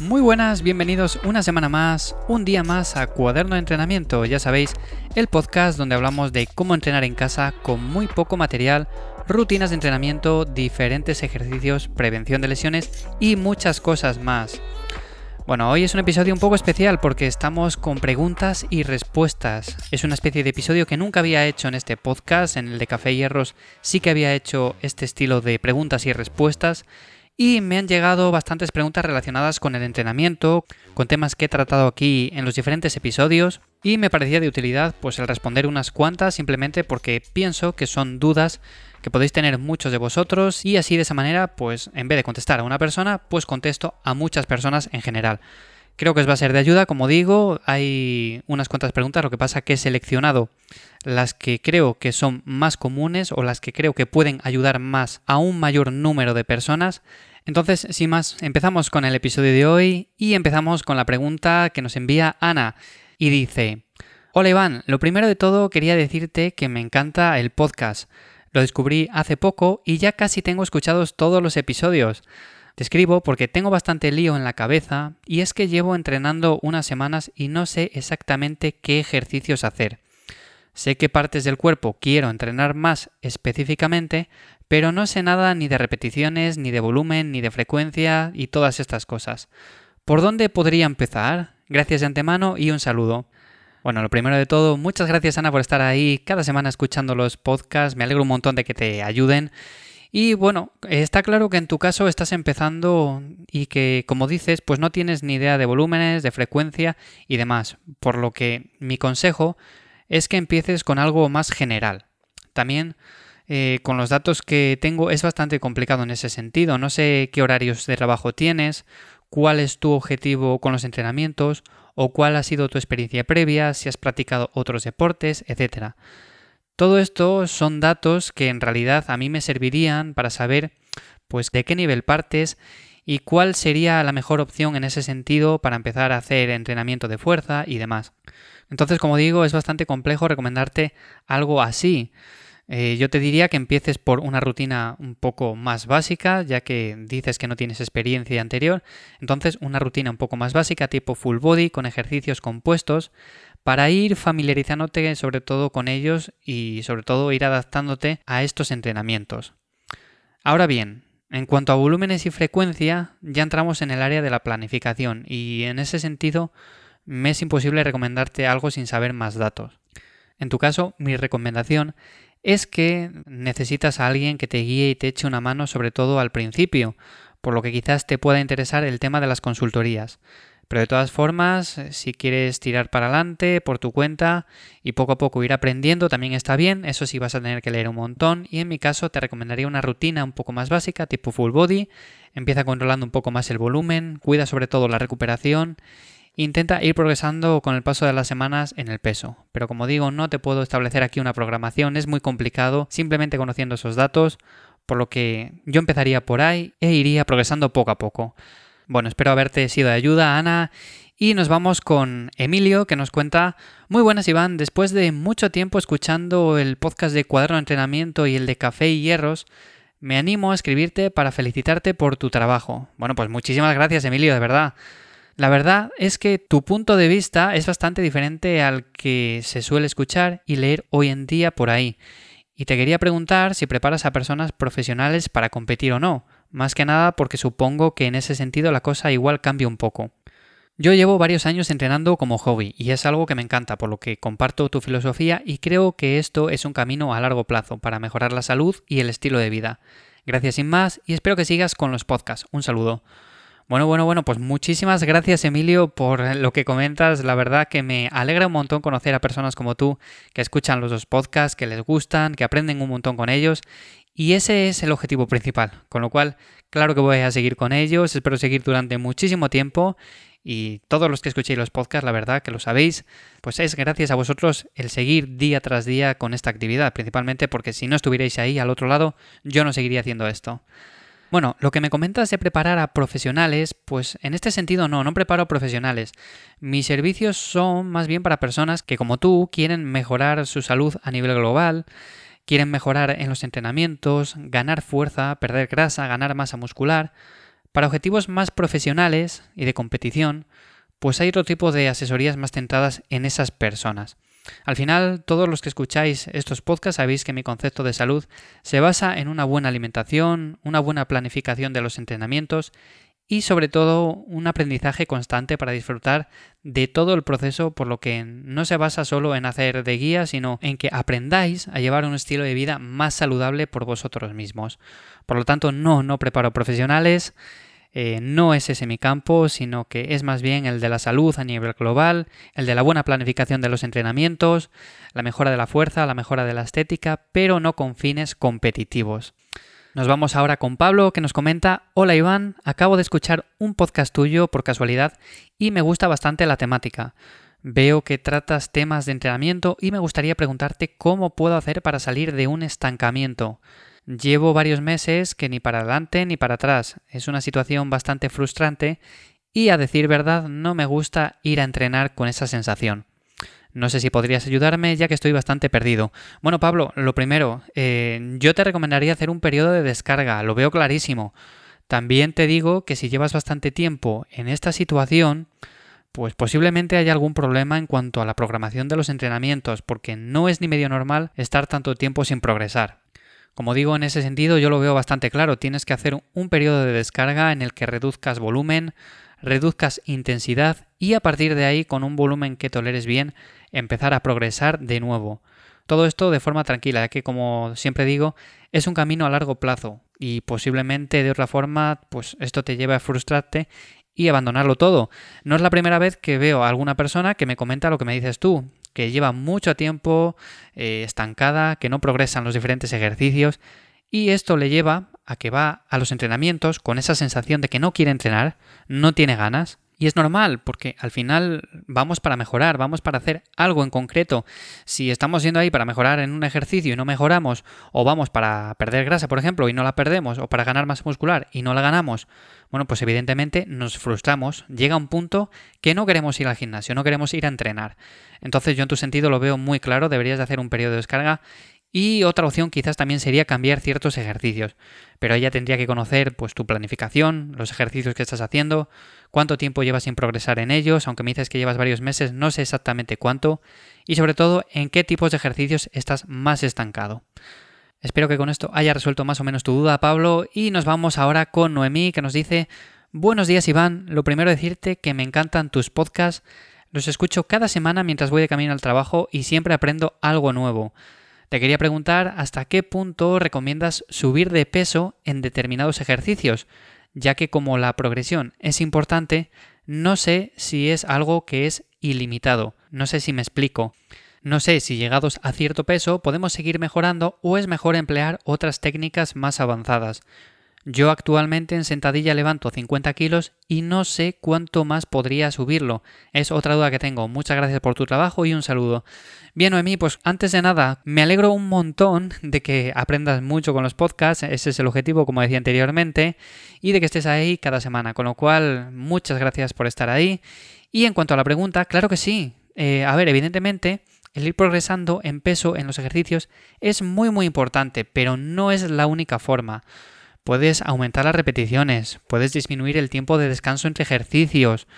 Muy buenas, bienvenidos una semana más, un día más a Cuaderno de Entrenamiento, ya sabéis, el podcast donde hablamos de cómo entrenar en casa con muy poco material, rutinas de entrenamiento, diferentes ejercicios, prevención de lesiones y muchas cosas más. Bueno, hoy es un episodio un poco especial porque estamos con preguntas y respuestas. Es una especie de episodio que nunca había hecho en este podcast, en el de Café Hierros sí que había hecho este estilo de preguntas y respuestas. Y me han llegado bastantes preguntas relacionadas con el entrenamiento, con temas que he tratado aquí en los diferentes episodios. Y me parecía de utilidad pues el responder unas cuantas simplemente porque pienso que son dudas que podéis tener muchos de vosotros y así de esa manera pues en vez de contestar a una persona pues contesto a muchas personas en general. Creo que os va a ser de ayuda, como digo, hay unas cuantas preguntas, lo que pasa que he seleccionado las que creo que son más comunes o las que creo que pueden ayudar más a un mayor número de personas entonces, sin más, empezamos con el episodio de hoy y empezamos con la pregunta que nos envía Ana y dice, Hola Iván, lo primero de todo quería decirte que me encanta el podcast. Lo descubrí hace poco y ya casi tengo escuchados todos los episodios. Te escribo porque tengo bastante lío en la cabeza y es que llevo entrenando unas semanas y no sé exactamente qué ejercicios hacer. Sé qué partes del cuerpo quiero entrenar más específicamente, pero no sé nada ni de repeticiones, ni de volumen, ni de frecuencia y todas estas cosas. ¿Por dónde podría empezar? Gracias de antemano y un saludo. Bueno, lo primero de todo, muchas gracias Ana por estar ahí cada semana escuchando los podcasts, me alegro un montón de que te ayuden. Y bueno, está claro que en tu caso estás empezando y que, como dices, pues no tienes ni idea de volúmenes, de frecuencia y demás, por lo que mi consejo es que empieces con algo más general. También eh, con los datos que tengo es bastante complicado en ese sentido. No sé qué horarios de trabajo tienes, cuál es tu objetivo con los entrenamientos o cuál ha sido tu experiencia previa, si has practicado otros deportes, etc. Todo esto son datos que en realidad a mí me servirían para saber pues de qué nivel partes y cuál sería la mejor opción en ese sentido para empezar a hacer entrenamiento de fuerza y demás. Entonces, como digo, es bastante complejo recomendarte algo así. Eh, yo te diría que empieces por una rutina un poco más básica, ya que dices que no tienes experiencia anterior. Entonces, una rutina un poco más básica, tipo full body, con ejercicios compuestos, para ir familiarizándote sobre todo con ellos y sobre todo ir adaptándote a estos entrenamientos. Ahora bien, en cuanto a volúmenes y frecuencia, ya entramos en el área de la planificación y en ese sentido me es imposible recomendarte algo sin saber más datos. En tu caso, mi recomendación es que necesitas a alguien que te guíe y te eche una mano sobre todo al principio, por lo que quizás te pueda interesar el tema de las consultorías. Pero de todas formas, si quieres tirar para adelante por tu cuenta y poco a poco ir aprendiendo, también está bien. Eso sí vas a tener que leer un montón. Y en mi caso te recomendaría una rutina un poco más básica, tipo full body. Empieza controlando un poco más el volumen, cuida sobre todo la recuperación Intenta ir progresando con el paso de las semanas en el peso, pero como digo, no te puedo establecer aquí una programación, es muy complicado simplemente conociendo esos datos, por lo que yo empezaría por ahí e iría progresando poco a poco. Bueno, espero haberte sido de ayuda, Ana, y nos vamos con Emilio, que nos cuenta, muy buenas Iván, después de mucho tiempo escuchando el podcast de Cuaderno de Entrenamiento y el de Café y Hierros, me animo a escribirte para felicitarte por tu trabajo. Bueno, pues muchísimas gracias Emilio, de verdad. La verdad es que tu punto de vista es bastante diferente al que se suele escuchar y leer hoy en día por ahí. Y te quería preguntar si preparas a personas profesionales para competir o no, más que nada porque supongo que en ese sentido la cosa igual cambia un poco. Yo llevo varios años entrenando como hobby y es algo que me encanta, por lo que comparto tu filosofía y creo que esto es un camino a largo plazo para mejorar la salud y el estilo de vida. Gracias sin más y espero que sigas con los podcasts. Un saludo. Bueno, bueno, bueno, pues muchísimas gracias Emilio por lo que comentas. La verdad que me alegra un montón conocer a personas como tú que escuchan los dos podcasts, que les gustan, que aprenden un montón con ellos. Y ese es el objetivo principal. Con lo cual, claro que voy a seguir con ellos, espero seguir durante muchísimo tiempo. Y todos los que escuchéis los podcasts, la verdad que lo sabéis, pues es gracias a vosotros el seguir día tras día con esta actividad, principalmente porque si no estuvierais ahí al otro lado, yo no seguiría haciendo esto. Bueno, lo que me comentas de preparar a profesionales, pues en este sentido no, no preparo a profesionales. Mis servicios son más bien para personas que como tú quieren mejorar su salud a nivel global quieren mejorar en los entrenamientos, ganar fuerza, perder grasa, ganar masa muscular. Para objetivos más profesionales y de competición, pues hay otro tipo de asesorías más centradas en esas personas. Al final, todos los que escucháis estos podcasts sabéis que mi concepto de salud se basa en una buena alimentación, una buena planificación de los entrenamientos y sobre todo un aprendizaje constante para disfrutar de todo el proceso, por lo que no se basa solo en hacer de guía, sino en que aprendáis a llevar un estilo de vida más saludable por vosotros mismos. Por lo tanto, no, no preparo profesionales, eh, no es ese mi campo, sino que es más bien el de la salud a nivel global, el de la buena planificación de los entrenamientos, la mejora de la fuerza, la mejora de la estética, pero no con fines competitivos. Nos vamos ahora con Pablo que nos comenta, hola Iván, acabo de escuchar un podcast tuyo por casualidad y me gusta bastante la temática. Veo que tratas temas de entrenamiento y me gustaría preguntarte cómo puedo hacer para salir de un estancamiento. Llevo varios meses que ni para adelante ni para atrás. Es una situación bastante frustrante y a decir verdad no me gusta ir a entrenar con esa sensación. No sé si podrías ayudarme ya que estoy bastante perdido. Bueno, Pablo, lo primero, eh, yo te recomendaría hacer un periodo de descarga, lo veo clarísimo. También te digo que si llevas bastante tiempo en esta situación, pues posiblemente haya algún problema en cuanto a la programación de los entrenamientos, porque no es ni medio normal estar tanto tiempo sin progresar. Como digo, en ese sentido yo lo veo bastante claro. Tienes que hacer un periodo de descarga en el que reduzcas volumen, reduzcas intensidad y a partir de ahí, con un volumen que toleres bien, empezar a progresar de nuevo. Todo esto de forma tranquila, ya que como siempre digo, es un camino a largo plazo y posiblemente de otra forma, pues esto te lleve a frustrarte y abandonarlo todo. No es la primera vez que veo a alguna persona que me comenta lo que me dices tú, que lleva mucho tiempo eh, estancada, que no progresa en los diferentes ejercicios y esto le lleva a que va a los entrenamientos con esa sensación de que no quiere entrenar, no tiene ganas. Y es normal, porque al final vamos para mejorar, vamos para hacer algo en concreto. Si estamos yendo ahí para mejorar en un ejercicio y no mejoramos, o vamos para perder grasa, por ejemplo, y no la perdemos, o para ganar masa muscular y no la ganamos, bueno, pues evidentemente nos frustramos, llega un punto que no queremos ir al gimnasio, no queremos ir a entrenar. Entonces yo en tu sentido lo veo muy claro, deberías de hacer un periodo de descarga y otra opción quizás también sería cambiar ciertos ejercicios, pero ella tendría que conocer pues tu planificación, los ejercicios que estás haciendo, cuánto tiempo llevas sin progresar en ellos, aunque me dices que llevas varios meses, no sé exactamente cuánto, y sobre todo en qué tipos de ejercicios estás más estancado. Espero que con esto haya resuelto más o menos tu duda, Pablo, y nos vamos ahora con Noemí, que nos dice, buenos días Iván, lo primero decirte que me encantan tus podcasts, los escucho cada semana mientras voy de camino al trabajo y siempre aprendo algo nuevo. Te quería preguntar hasta qué punto recomiendas subir de peso en determinados ejercicios, ya que como la progresión es importante, no sé si es algo que es ilimitado. No sé si me explico. No sé si llegados a cierto peso podemos seguir mejorando o es mejor emplear otras técnicas más avanzadas. Yo actualmente en sentadilla levanto 50 kilos y no sé cuánto más podría subirlo. Es otra duda que tengo. Muchas gracias por tu trabajo y un saludo. Bien, Noemí, pues antes de nada, me alegro un montón de que aprendas mucho con los podcasts. Ese es el objetivo, como decía anteriormente, y de que estés ahí cada semana. Con lo cual, muchas gracias por estar ahí. Y en cuanto a la pregunta, claro que sí. Eh, a ver, evidentemente, el ir progresando en peso en los ejercicios es muy muy importante, pero no es la única forma. Puedes aumentar las repeticiones, puedes disminuir el tiempo de descanso entre ejercicios,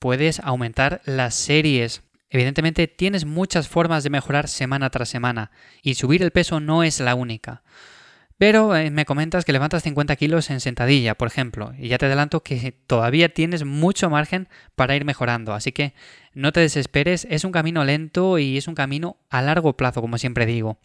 puedes aumentar las series. Evidentemente tienes muchas formas de mejorar semana tras semana y subir el peso no es la única. Pero eh, me comentas que levantas 50 kilos en sentadilla, por ejemplo, y ya te adelanto que todavía tienes mucho margen para ir mejorando, así que no te desesperes, es un camino lento y es un camino a largo plazo, como siempre digo.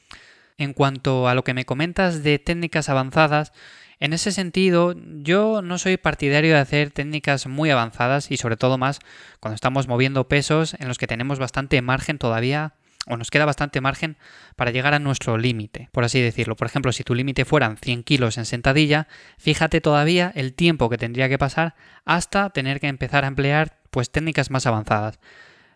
En cuanto a lo que me comentas de técnicas avanzadas, en ese sentido, yo no soy partidario de hacer técnicas muy avanzadas y sobre todo más cuando estamos moviendo pesos en los que tenemos bastante margen todavía o nos queda bastante margen para llegar a nuestro límite, por así decirlo. Por ejemplo, si tu límite fueran 100 kilos en sentadilla, fíjate todavía el tiempo que tendría que pasar hasta tener que empezar a emplear pues técnicas más avanzadas.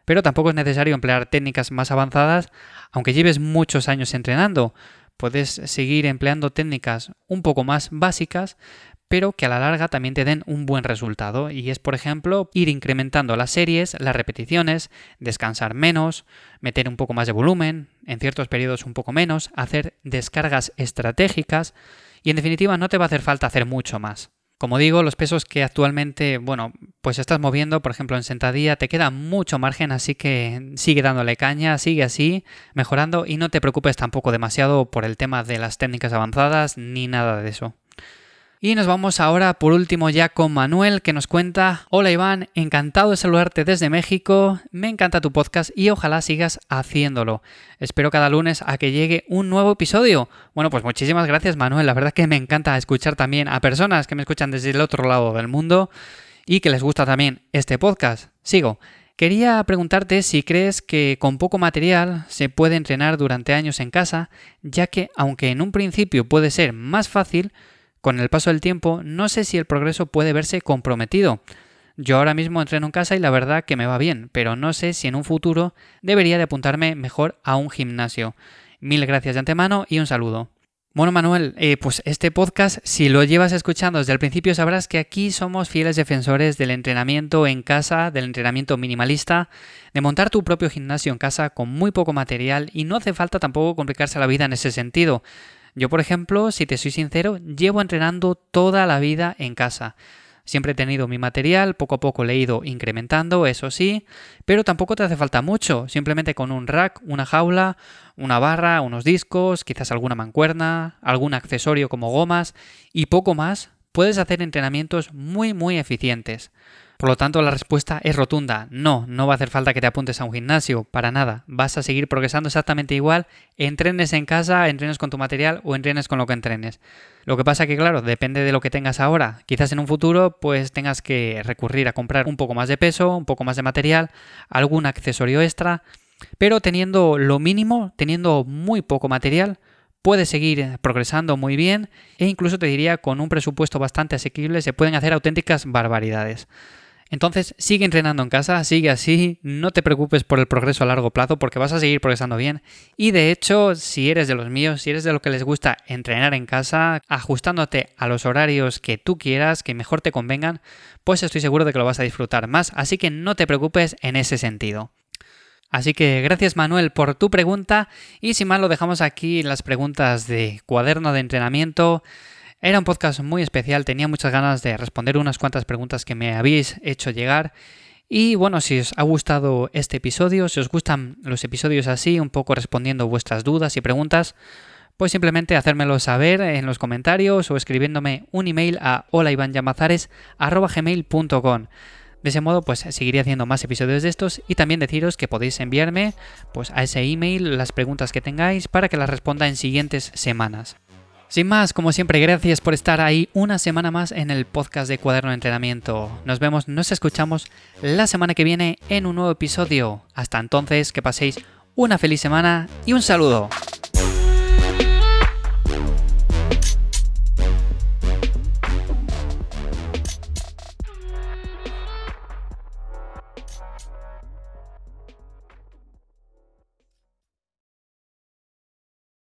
Pero tampoco es necesario emplear técnicas más avanzadas aunque lleves muchos años entrenando. Puedes seguir empleando técnicas un poco más básicas, pero que a la larga también te den un buen resultado. Y es, por ejemplo, ir incrementando las series, las repeticiones, descansar menos, meter un poco más de volumen, en ciertos periodos un poco menos, hacer descargas estratégicas y en definitiva no te va a hacer falta hacer mucho más. Como digo, los pesos que actualmente, bueno, pues estás moviendo, por ejemplo, en sentadilla, te queda mucho margen, así que sigue dándole caña, sigue así, mejorando y no te preocupes tampoco demasiado por el tema de las técnicas avanzadas ni nada de eso. Y nos vamos ahora por último ya con Manuel que nos cuenta, hola Iván, encantado de saludarte desde México, me encanta tu podcast y ojalá sigas haciéndolo. Espero cada lunes a que llegue un nuevo episodio. Bueno, pues muchísimas gracias Manuel, la verdad que me encanta escuchar también a personas que me escuchan desde el otro lado del mundo y que les gusta también este podcast. Sigo. Quería preguntarte si crees que con poco material se puede entrenar durante años en casa, ya que aunque en un principio puede ser más fácil, con el paso del tiempo, no sé si el progreso puede verse comprometido. Yo ahora mismo entreno en casa y la verdad que me va bien, pero no sé si en un futuro debería de apuntarme mejor a un gimnasio. Mil gracias de antemano y un saludo. Bueno, Manuel, eh, pues este podcast, si lo llevas escuchando desde el principio, sabrás que aquí somos fieles defensores del entrenamiento en casa, del entrenamiento minimalista, de montar tu propio gimnasio en casa con muy poco material y no hace falta tampoco complicarse la vida en ese sentido. Yo, por ejemplo, si te soy sincero, llevo entrenando toda la vida en casa. Siempre he tenido mi material, poco a poco le he ido incrementando, eso sí, pero tampoco te hace falta mucho, simplemente con un rack, una jaula, una barra, unos discos, quizás alguna mancuerna, algún accesorio como gomas y poco más, puedes hacer entrenamientos muy muy eficientes. Por lo tanto, la respuesta es rotunda. No, no va a hacer falta que te apuntes a un gimnasio, para nada. Vas a seguir progresando exactamente igual, entrenes en casa, entrenes con tu material o entrenes con lo que entrenes. Lo que pasa que, claro, depende de lo que tengas ahora. Quizás en un futuro, pues tengas que recurrir a comprar un poco más de peso, un poco más de material, algún accesorio extra, pero teniendo lo mínimo, teniendo muy poco material, puedes seguir progresando muy bien e incluso te diría con un presupuesto bastante asequible se pueden hacer auténticas barbaridades. Entonces, sigue entrenando en casa, sigue así, no te preocupes por el progreso a largo plazo porque vas a seguir progresando bien. Y de hecho, si eres de los míos, si eres de lo que les gusta entrenar en casa, ajustándote a los horarios que tú quieras, que mejor te convengan, pues estoy seguro de que lo vas a disfrutar más. Así que no te preocupes en ese sentido. Así que gracias Manuel por tu pregunta y sin más lo dejamos aquí las preguntas de cuaderno de entrenamiento. Era un podcast muy especial, tenía muchas ganas de responder unas cuantas preguntas que me habéis hecho llegar. Y bueno, si os ha gustado este episodio, si os gustan los episodios así, un poco respondiendo vuestras dudas y preguntas, pues simplemente hacérmelo saber en los comentarios o escribiéndome un email a holaivanllamazares.gmail.com. De ese modo, pues seguiré haciendo más episodios de estos y también deciros que podéis enviarme pues, a ese email las preguntas que tengáis para que las responda en siguientes semanas. Sin más, como siempre, gracias por estar ahí una semana más en el podcast de Cuaderno de Entrenamiento. Nos vemos, nos escuchamos la semana que viene en un nuevo episodio. Hasta entonces, que paséis una feliz semana y un saludo.